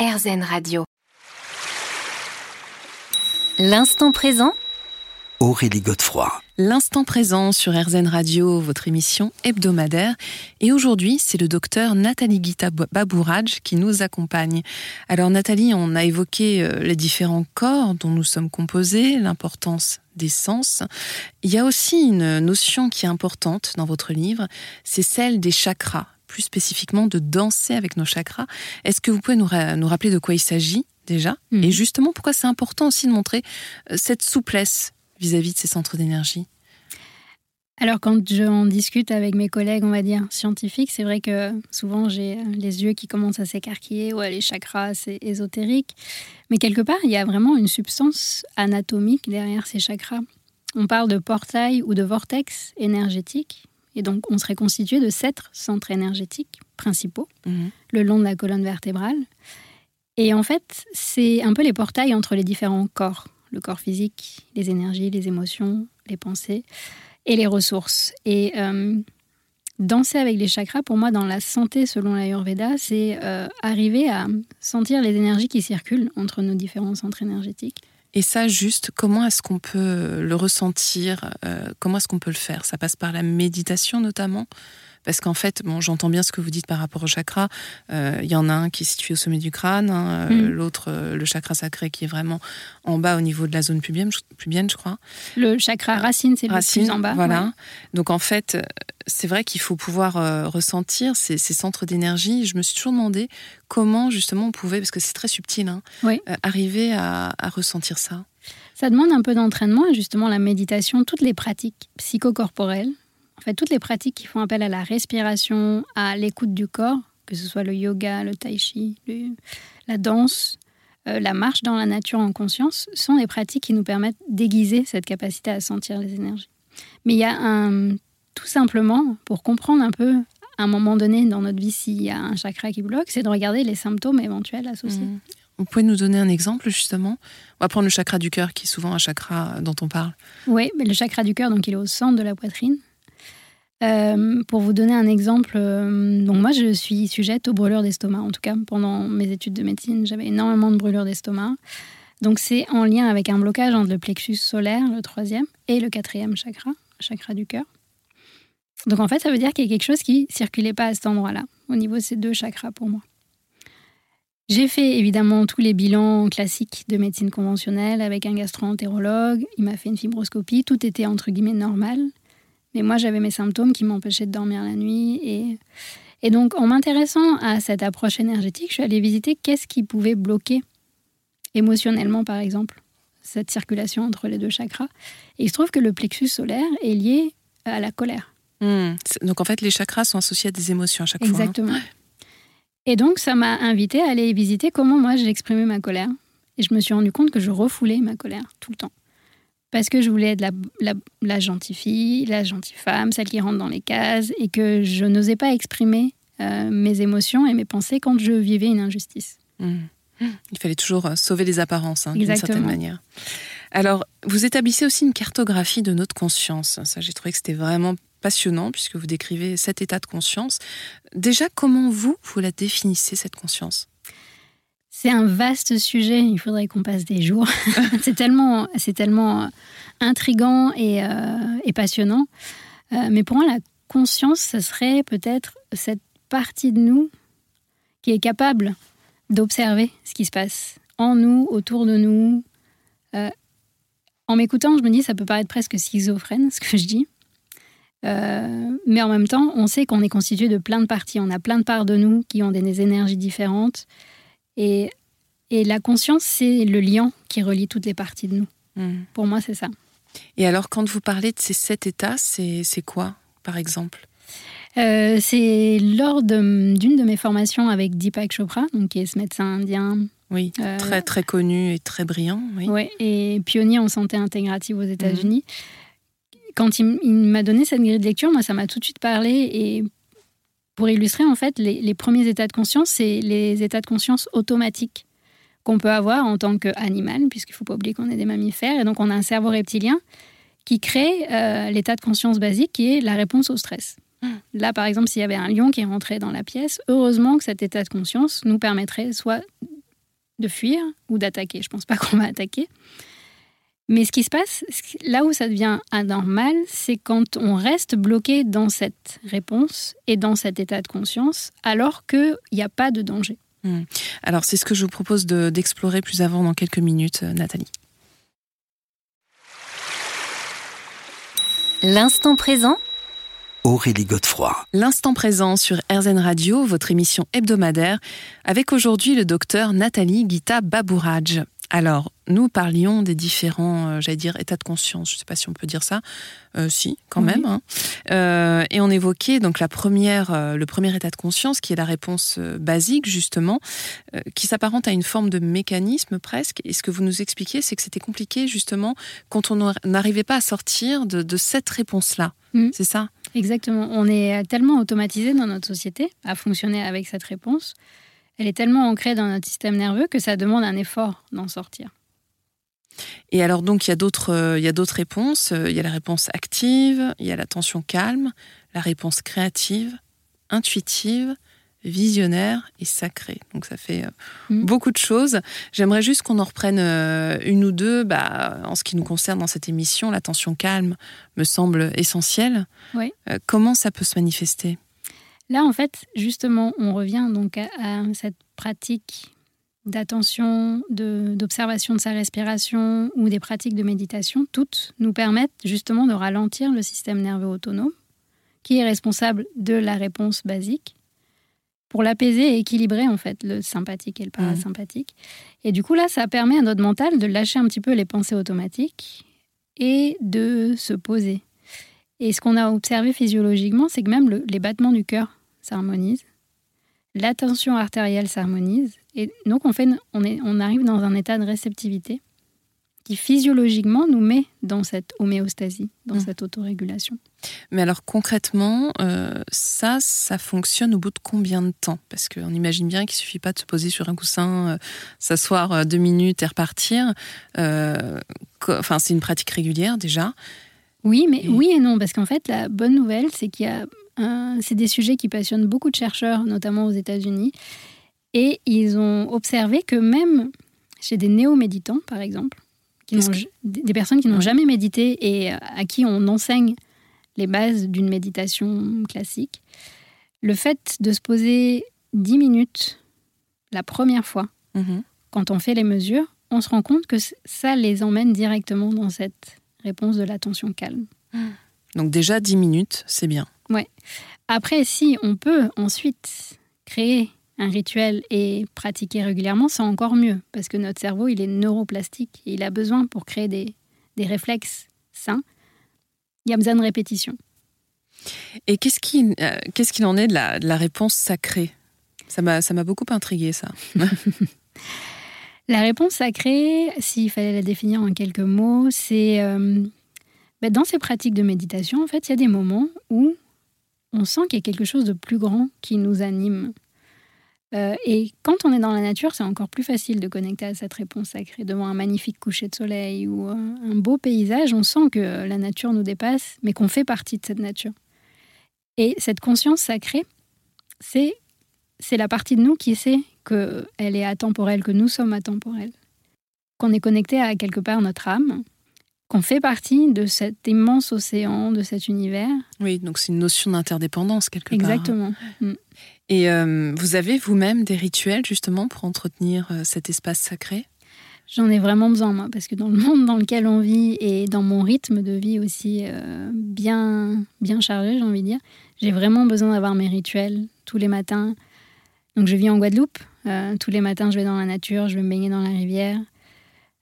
RZN Radio. L'instant présent Aurélie Godefroy. L'instant présent sur RZN Radio, votre émission hebdomadaire. Et aujourd'hui, c'est le docteur Nathalie Gita Babouraj qui nous accompagne. Alors Nathalie, on a évoqué euh, les différents corps dont nous sommes composés, l'importance des sens. Il y a aussi une notion qui est importante dans votre livre, c'est celle des chakras, plus spécifiquement de danser avec nos chakras. Est-ce que vous pouvez nous, nous rappeler de quoi il s'agit déjà? Mhm. Et justement, pourquoi c'est important aussi de montrer euh, cette souplesse vis-à-vis de ces centres d'énergie? Alors, quand j'en discute avec mes collègues, on va dire scientifiques, c'est vrai que souvent j'ai euh, les yeux qui commencent à s'écarquiller, ouais, les chakras, c'est ésotérique. Mais quelque part, il y a vraiment une substance anatomique derrière ces chakras. On parle de portail ou de vortex énergétique. Et donc, on serait constitué de sept centres énergétiques principaux Mhm. le long de la colonne vertébrale. Et en fait, c'est un peu les portails entre les différents corps. Le corps physique, les énergies, les émotions, les pensées et les ressources. Et euh, danser avec les chakras, pour moi, dans la santé, selon l'Ayurveda, c'est euh, arriver à sentir les énergies qui circulent entre nos différents centres énergétiques. Et ça, juste, comment est-ce qu'on peut le ressentir euh, Comment est-ce qu'on peut le faire? Ça passe par la méditation notamment? Parce qu'en fait, bon, j'entends bien ce que vous dites par rapport au chakra. Euh, Il y en a un qui est situé au sommet du crâne, hein, euh, Mm. l'autre, euh, le chakra sacré, qui est vraiment en bas au niveau de la zone pubienne, je, pubienne, je crois. Le chakra racine, c'est le Racine, plus en bas. Voilà. ouais. Donc en fait, euh, c'est vrai qu'il faut pouvoir euh, ressentir ces, ces centres d'énergie. Je me suis toujours demandé comment justement on pouvait, parce que c'est très subtil, hein, Oui. euh, arriver à, à ressentir ça. Ça demande un peu d'entraînement et justement la méditation, toutes les pratiques psychocorporelles, en fait toutes les pratiques qui font appel à la respiration, à l'écoute du corps, que ce soit le yoga, le tai chi, le- la danse, euh, la marche dans la nature en conscience, sont des pratiques qui nous permettent d'aiguiser cette capacité à sentir les énergies. Mais il y a un, tout simplement, pour comprendre un peu, à un moment donné dans notre vie, s'il y a un chakra qui bloque, c'est de regarder les symptômes éventuels associés. Mhm. Vous pouvez nous donner un exemple justement? On va prendre le chakra du cœur, qui est souvent un chakra dont on parle. Oui, mais le chakra du cœur, donc il est au centre de la poitrine. Euh, pour vous donner un exemple, euh, donc moi je suis sujette aux brûlures d'estomac. En tout cas, pendant mes études de médecine, j'avais énormément de brûlures d'estomac. Donc c'est en lien avec un blocage entre le plexus solaire, le troisième, et le quatrième chakra, chakra du cœur. Donc en fait, ça veut dire qu'il y a quelque chose qui circulait pas à cet endroit-là, au niveau de ces deux chakras pour moi. J'ai fait évidemment tous les bilans classiques de médecine conventionnelle avec un gastro-entérologue. Il m'a fait une fibroscopie. Tout était entre guillemets normal. Mais moi, j'avais mes symptômes qui m'empêchaient de dormir la nuit. Et, et donc, en m'intéressant à cette approche énergétique, je suis allée visiter qu'est-ce qui pouvait bloquer émotionnellement, par exemple, cette circulation entre les deux chakras. Et il se trouve que le plexus solaire est lié à la colère. C'est- Donc en fait, les chakras sont associés à des émotions à chaque fois. hein. Exactement. Et donc, ça m'a invité à aller visiter comment moi j'exprimais ma colère. Et je me suis rendu compte que je refoulais ma colère tout le temps. Parce que je voulais être la, la, la gentille fille, la gentille femme, celle qui rentre dans les cases, et que je n'osais pas exprimer euh, mes émotions et mes pensées quand je vivais une injustice. Mhm. Il fallait toujours euh, sauver les apparences, hein, d'une certaine manière. Alors, vous établissez aussi une cartographie de notre conscience. Ça, j'ai trouvé que c'était vraiment passionnant puisque vous décrivez cet état de conscience. Déjà, comment vous, vous la définissez, cette conscience? C'est un vaste sujet, il faudrait qu'on passe des jours. c'est tellement, c'est tellement euh, intrigant et, euh, et passionnant. Euh, mais pour moi, la conscience, ce serait peut-être cette partie de nous qui est capable d'observer ce qui se passe en nous, autour de nous. Euh, en m'écoutant, je me dis, ça peut paraître presque schizophrène, ce que je dis. Euh, mais en même temps, on sait qu'on est constitué de plein de parties. On a plein de parts de nous qui ont des énergies différentes. Et, et la conscience, c'est le lien qui relie toutes les parties de nous. Mhm. Pour moi, c'est ça. Et alors, quand vous parlez de ces sept états, c'est quoi, par exemple? Euh, c'est lors d'une de, mes formations avec Deepak Chopra, donc qui est ce médecin indien Oui, Euh, très très connu et très brillant. Oui. ouais, et pionnier en santé intégrative aux États-Unis. Quand il, il m'a donné cette grille de lecture, moi, ça m'a tout de suite parlé. Et pour illustrer, en fait, les, les premiers états de conscience, c'est les états de conscience automatiques qu'on peut avoir en tant qu'animal, puisqu'il ne faut pas oublier qu'on est des mammifères. Et donc, on a un cerveau reptilien qui crée euh, l'état de conscience basique qui est la réponse au stress. Là, par exemple, s'il y avait un lion qui rentrait dans la pièce, heureusement que cet état de conscience nous permettrait soit de fuir ou d'attaquer. Je pense pas qu'on va attaquer. Mais ce qui se passe, là où ça devient anormal, c'est quand on reste bloqué dans cette réponse et dans cet état de conscience, alors qu'il n'y a pas de danger. Hmm. Alors c'est ce que je vous propose d'explorer plus avant dans quelques minutes, euh, Nathalie. L'instant présent Aurélie Godefroy. L'instant présent sur RZN Radio, votre émission hebdomadaire, avec aujourd'hui le docteur Nathalie Gita Babouraj. Alors, nous parlions des différents, euh, j'allais dire, états de conscience. Je ne sais pas si on peut dire ça. Euh, si, quand même. Hein. Euh, et on évoquait donc la première, le premier état de conscience, qui est la réponse basique justement, qui s'apparente à une forme de mécanisme presque. Et ce que vous nous expliquez, c'est que c'était compliqué justement quand on n'arrivait pas à sortir de, cette réponse-là. Mm. C'est ça? Exactement. On est tellement automatisé dans notre société à fonctionner avec cette réponse elle est tellement ancrée dans notre système nerveux que ça demande un effort d'en sortir. Et alors donc il y a d'autres euh, il y a d'autres réponses, il y a la réponse active, il y a l'attention calme, la réponse créative, intuitive, visionnaire et sacrée. Donc ça fait euh, mm. beaucoup de choses. J'aimerais juste qu'on en reprenne euh, une ou deux. Bah, en ce qui nous concerne dans cette émission, l'attention calme me semble essentielle. Oui. comment ça peut se manifester? Là, en fait, justement, on revient donc à, cette pratique d'attention, d'observation de, sa respiration ou des pratiques de méditation, toutes nous permettent justement de ralentir le système nerveux autonome, qui est responsable de la réponse basique, pour l'apaiser et équilibrer en fait le sympathique et le parasympathique. Et du coup là, ça permet à notre mental de lâcher un petit peu les pensées automatiques et de se poser. Et ce qu'on a observé physiologiquement, c'est que même les battements du cœur s'harmonise, l'attention artérielle s'harmonise, et donc on, fait, on, est, on arrive dans un état de réceptivité qui physiologiquement nous met dans cette homéostasie, dans mmh. cette autorégulation. Mais alors concrètement, euh, ça, ça fonctionne au bout de combien de temps? Parce qu'on imagine bien qu'il suffit pas de se poser sur un coussin, euh, s'asseoir euh, deux minutes et repartir. enfin, c'est une pratique régulière déjà. Oui, mais oui et non, parce qu'en fait, la bonne nouvelle, c'est qu'il y a c'est des sujets qui passionnent beaucoup de chercheurs, notamment aux États-Unis. Et ils ont observé que même chez des néo-méditants, par exemple, des personnes qui n'ont jamais médité et à qui on enseigne les bases d'une méditation classique, le fait de se poser 10 minutes la première fois, mhm. quand on fait les mesures, on se rend compte que ça les emmène directement dans cette réponse de l'attention calme. Donc déjà 10 minutes, c'est bien. Ouais. Après, si on peut ensuite créer un rituel et pratiquer régulièrement, c'est encore mieux, parce que notre cerveau, il est neuroplastique, et il a besoin pour créer des, réflexes sains, il y a besoin de répétition. Et qu'est-ce qu'il euh, qu'il en est de la, de la réponse sacrée? Ça m'a beaucoup intrigué, ça. la réponse sacrée, s'il fallait la définir en quelques mots, c'est... Euh, ben, dans ces pratiques de méditation, en fait, il y a des moments où on sent qu'il y a quelque chose de plus grand qui nous anime. Euh, et quand on est dans la nature, c'est encore plus facile de connecter à cette réponse sacrée. Devant un magnifique coucher de soleil ou un beau paysage, on sent que la nature nous dépasse, mais qu'on fait partie de cette nature. Et cette conscience sacrée, c'est c'est la partie de nous qui sait qu'elle est atemporelle, que nous sommes atemporels, qu'on est connecté à quelque part notre âme, qu'on fait partie de cet immense océan, de cet univers. Oui, donc c'est une notion d'interdépendance quelque part. Exactement. Mm. Et euh, vous avez vous-même des rituels justement pour entretenir euh, cet espace sacré? J'en ai vraiment besoin, moi, parce que dans le monde dans lequel on vit et dans mon rythme de vie aussi euh, bien, bien chargé, j'ai envie de dire, j'ai vraiment besoin d'avoir mes rituels tous les matins. Donc je vis en Guadeloupe. tous les matins, je vais dans la nature, je vais me baigner dans la rivière.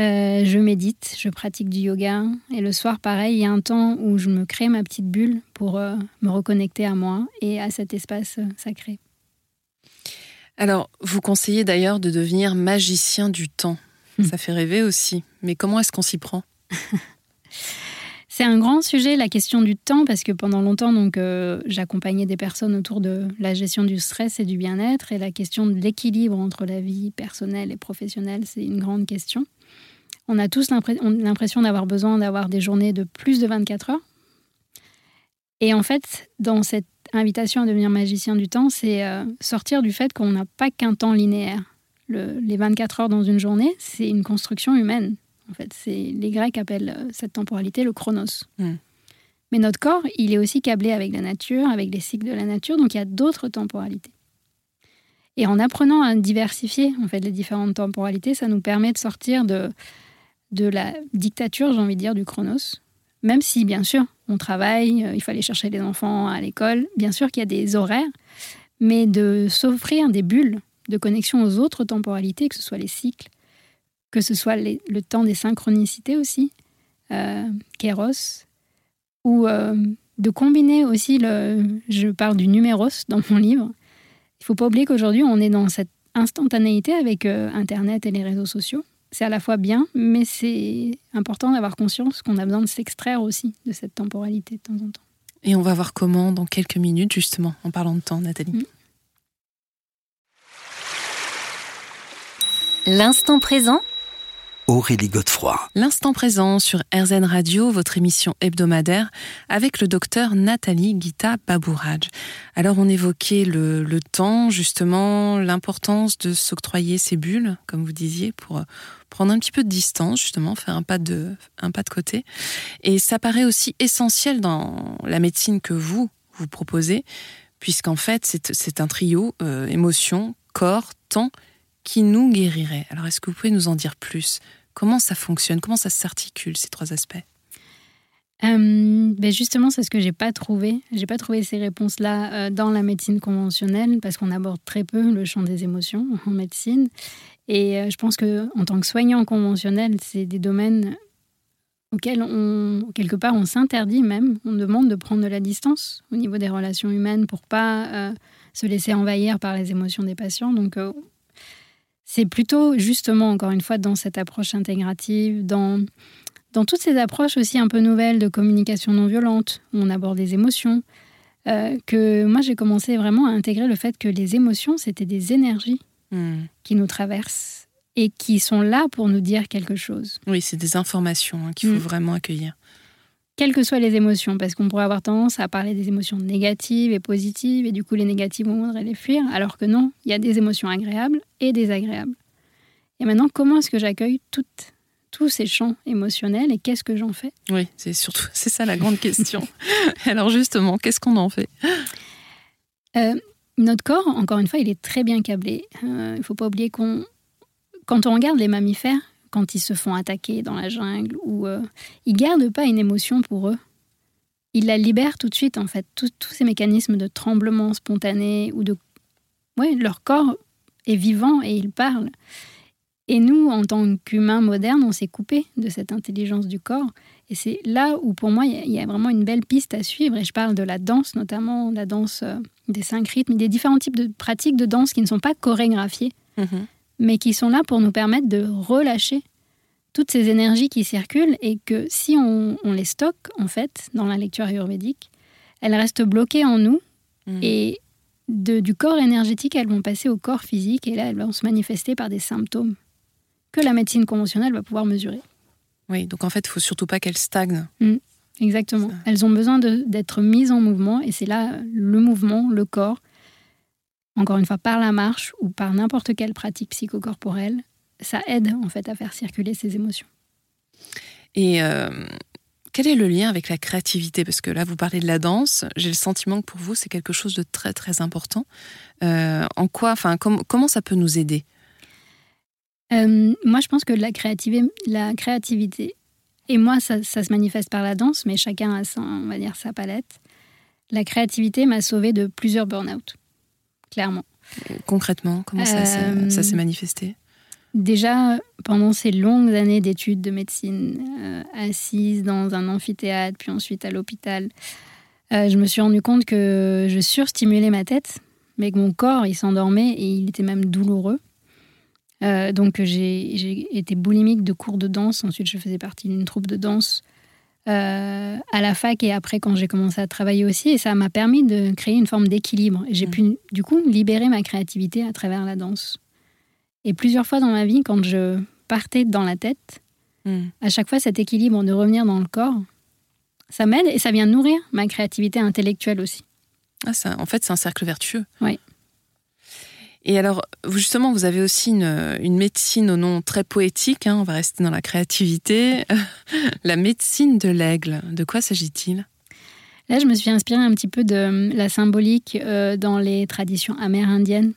Euh, je médite, je pratique du yoga. Et le soir, pareil, il y a un temps où je me crée ma petite bulle pour euh, me reconnecter à moi et à cet espace euh, sacré. Alors, vous conseillez d'ailleurs de devenir magicien du temps. Hmm. Ça fait rêver aussi. Mais comment est-ce qu'on s'y prend? C'est un grand sujet, la question du temps, parce que pendant longtemps, donc, j'accompagnais des personnes autour de la gestion du stress et du bien-être. Et la question de l'équilibre entre la vie personnelle et professionnelle, c'est une grande question. On a tous l'impression d'avoir besoin d'avoir des journées de plus de 24 heures. Et en fait, dans cette invitation à devenir magicien du temps, c'est euh, sortir du fait qu'on n'a pas qu'un temps linéaire. les 24 heures dans une journée, c'est une construction humaine. En fait, c'est les Grecs appellent euh, cette temporalité le chronos. Mm. Mais notre corps, il est aussi câblé avec la nature, avec les cycles de la nature, donc il y a d'autres temporalités. Et en apprenant à diversifier en fait les différentes temporalités, ça nous permet de sortir de de la dictature, j'ai envie de dire, du chronos. Même si, bien sûr, on travaille, euh, il fallait chercher les enfants à l'école, bien sûr qu'il y a des horaires, mais de s'offrir des bulles de connexion aux autres temporalités, que ce soit les cycles, que ce soit le temps des synchronicités aussi, euh, Kéros, ou euh, de combiner aussi le. Je parle du numéros dans mon livre. Il faut pas oublier qu'aujourd'hui, on est dans cette instantanéité avec euh, Internet et les réseaux sociaux. C'est à la fois bien, mais c'est important d'avoir conscience qu'on a besoin de s'extraire aussi de cette temporalité de temps en temps. Et on va voir comment dans quelques minutes, justement, en parlant de temps, Nathalie. Mm. L'instant présent Aurélie Godefroy. L'instant présent sur RZN Radio, votre émission hebdomadaire, avec le docteur Nathalie Gita Babouraj. Alors on évoquait le, temps, justement, l'importance de s'octroyer ces bulles, comme vous disiez, pour prendre un petit peu de distance, justement, faire un pas de, un pas de côté. Et ça paraît aussi essentiel dans la médecine que vous, vous proposez, puisqu'en fait, c'est un trio, euh, émotion, corps, temps, qui nous guérirait. Alors, est-ce que vous pouvez nous en dire plus? Comment ça fonctionne? Comment ça s'articule, ces trois aspects? Euh, ben justement, c'est ce que j'ai pas trouvé. J'ai pas trouvé ces réponses-là euh, dans la médecine conventionnelle parce qu'on aborde très peu le champ des émotions en médecine. Et euh, je pense que en tant que soignant conventionnel, c'est des domaines auxquels on quelque part on s'interdit même. On demande de prendre de la distance au niveau des relations humaines pour pas se laisser envahir par les émotions des patients. Donc c'est plutôt justement, encore une fois, dans cette approche intégrative, dans, dans toutes ces approches aussi un peu nouvelles de communication non violente, où on aborde les émotions, euh, que moi j'ai commencé vraiment à intégrer le fait que les émotions, c'était des énergies Hmm. qui nous traversent et qui sont là pour nous dire quelque chose. Oui, c'est des informations hein, qu'il faut Mm. vraiment accueillir. Quelles que soient les émotions, parce qu'on pourrait avoir tendance à parler des émotions négatives et positives, et du coup les négatives, on voudrait les fuir, alors que non, il y a des émotions agréables et désagréables. Et maintenant, comment est-ce que j'accueille toutes, tous ces champs émotionnels et qu'est-ce que j'en fais? Oui, c'est surtout c'est ça la grande question. Alors justement, qu'est-ce qu'on en fait? Euh, Notre corps, encore une fois, il est très bien câblé. Euh, il ne faut pas oublier qu'on, quand on regarde les mammifères, quand ils se font attaquer dans la jungle, ou euh, ils gardent pas une émotion pour eux. Ils la libèrent tout de suite, en fait. Tous- ces mécanismes de tremblement spontané ou de, ouais, leur corps est vivant et il parle. Et nous, en tant qu'humains modernes, on s'est coupé de cette intelligence du corps. Et c'est là où, pour moi, il y a- vraiment une belle piste à suivre. Et je parle de la danse, notamment la danse euh, des cinq rythmes, des différents types de pratiques de danse qui ne sont pas chorégraphiées, Mhm. Mais qui sont là pour nous permettre de relâcher toutes ces énergies qui circulent et que si on, on les stocke, en fait, dans la lecture ayurvédique, elles restent bloquées en nous Mhm. et de- du corps énergétique, elles vont passer au corps physique et là, elles vont se manifester par des symptômes que la médecine conventionnelle va pouvoir mesurer. Oui, donc en fait, il faut surtout pas qu'elle stagne. Exactement. Ça. Elles ont besoin d'être mises en mouvement et c'est là le mouvement, le corps, encore une fois par la marche ou par n'importe quelle pratique psychocorporelle, ça aide en fait à faire circuler ces émotions. Et euh, quel est le lien avec la créativité? Parce que là, vous parlez de la danse. J'ai le sentiment que pour vous, c'est quelque chose de très très important. Euh, en quoi, enfin, com- comment ça peut nous aider? Euh, moi, je pense que la créativité, la créativité et moi, ça, ça se manifeste par la danse, mais chacun a sa, on va dire, sa palette. La créativité m'a sauvée de plusieurs burn-out, clairement. Concrètement, comment ça, s'est- Euh, ça s'est manifesté? Déjà, pendant ces longues années d'études de médecine, euh, assise dans un amphithéâtre, puis ensuite à l'hôpital, euh, je me suis rendu compte que je surstimulais ma tête, mais que mon corps, il s'endormait et il était même douloureux. Donc j'ai j'ai été boulimique de cours de danse. Ensuite, je faisais partie d'une troupe de danse euh, à la fac et après quand j'ai commencé à travailler aussi. Et ça m'a permis de créer une forme d'équilibre. J'ai Mhm. pu du coup libérer ma créativité à travers la danse. Et plusieurs fois dans ma vie, quand je partais dans la tête, Hmm. à chaque fois cet équilibre de revenir dans le corps, ça m'aide et ça vient nourrir ma créativité intellectuelle aussi. Ah, ça, En fait, c'est un cercle vertueux. Oui. Et alors, justement, vous avez aussi une, médecine au nom très poétique, hein, on va rester dans la créativité, la médecine de l'aigle. De quoi s'agit-il? Là, je me suis inspirée un petit peu de la symbolique euh, dans les traditions amérindiennes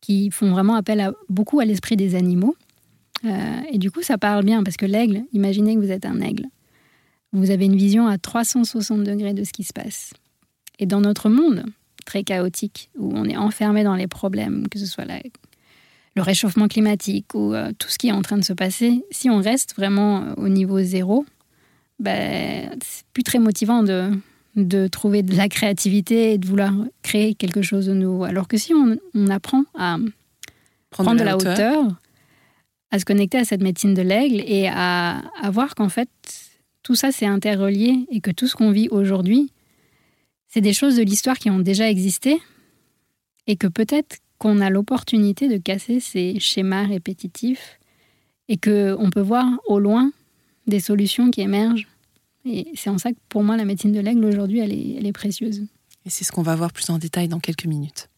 qui font vraiment appel beaucoup à l'esprit des animaux. Euh, et du coup, ça parle bien parce que l'aigle, imaginez que vous êtes un aigle. Vous avez une vision à 360 degrés de ce qui se passe. Et dans notre monde très chaotique, où on est enfermé dans les problèmes, que ce soit le réchauffement climatique ou euh, tout ce qui est en train de se passer, si on reste vraiment euh, au niveau zéro, ben, c'est plus très motivant de, de trouver de la créativité et de vouloir créer quelque chose de nouveau. Alors que si on, apprend à prendre, de la, hauteur. à se connecter à cette médecine de l'aigle et à, à voir qu'en fait, tout ça c'est interrelié et que tout ce qu'on vit aujourd'hui, c'est des choses de l'histoire qui ont déjà existé et que peut-être qu'on a l'opportunité de casser ces schémas répétitifs et qu'on peut voir au loin des solutions qui émergent et c'est en ça que pour moi, la médecine de l'aigle aujourd'hui, elle est, elle est précieuse. Et c'est ce qu'on va voir plus en détail dans quelques minutes.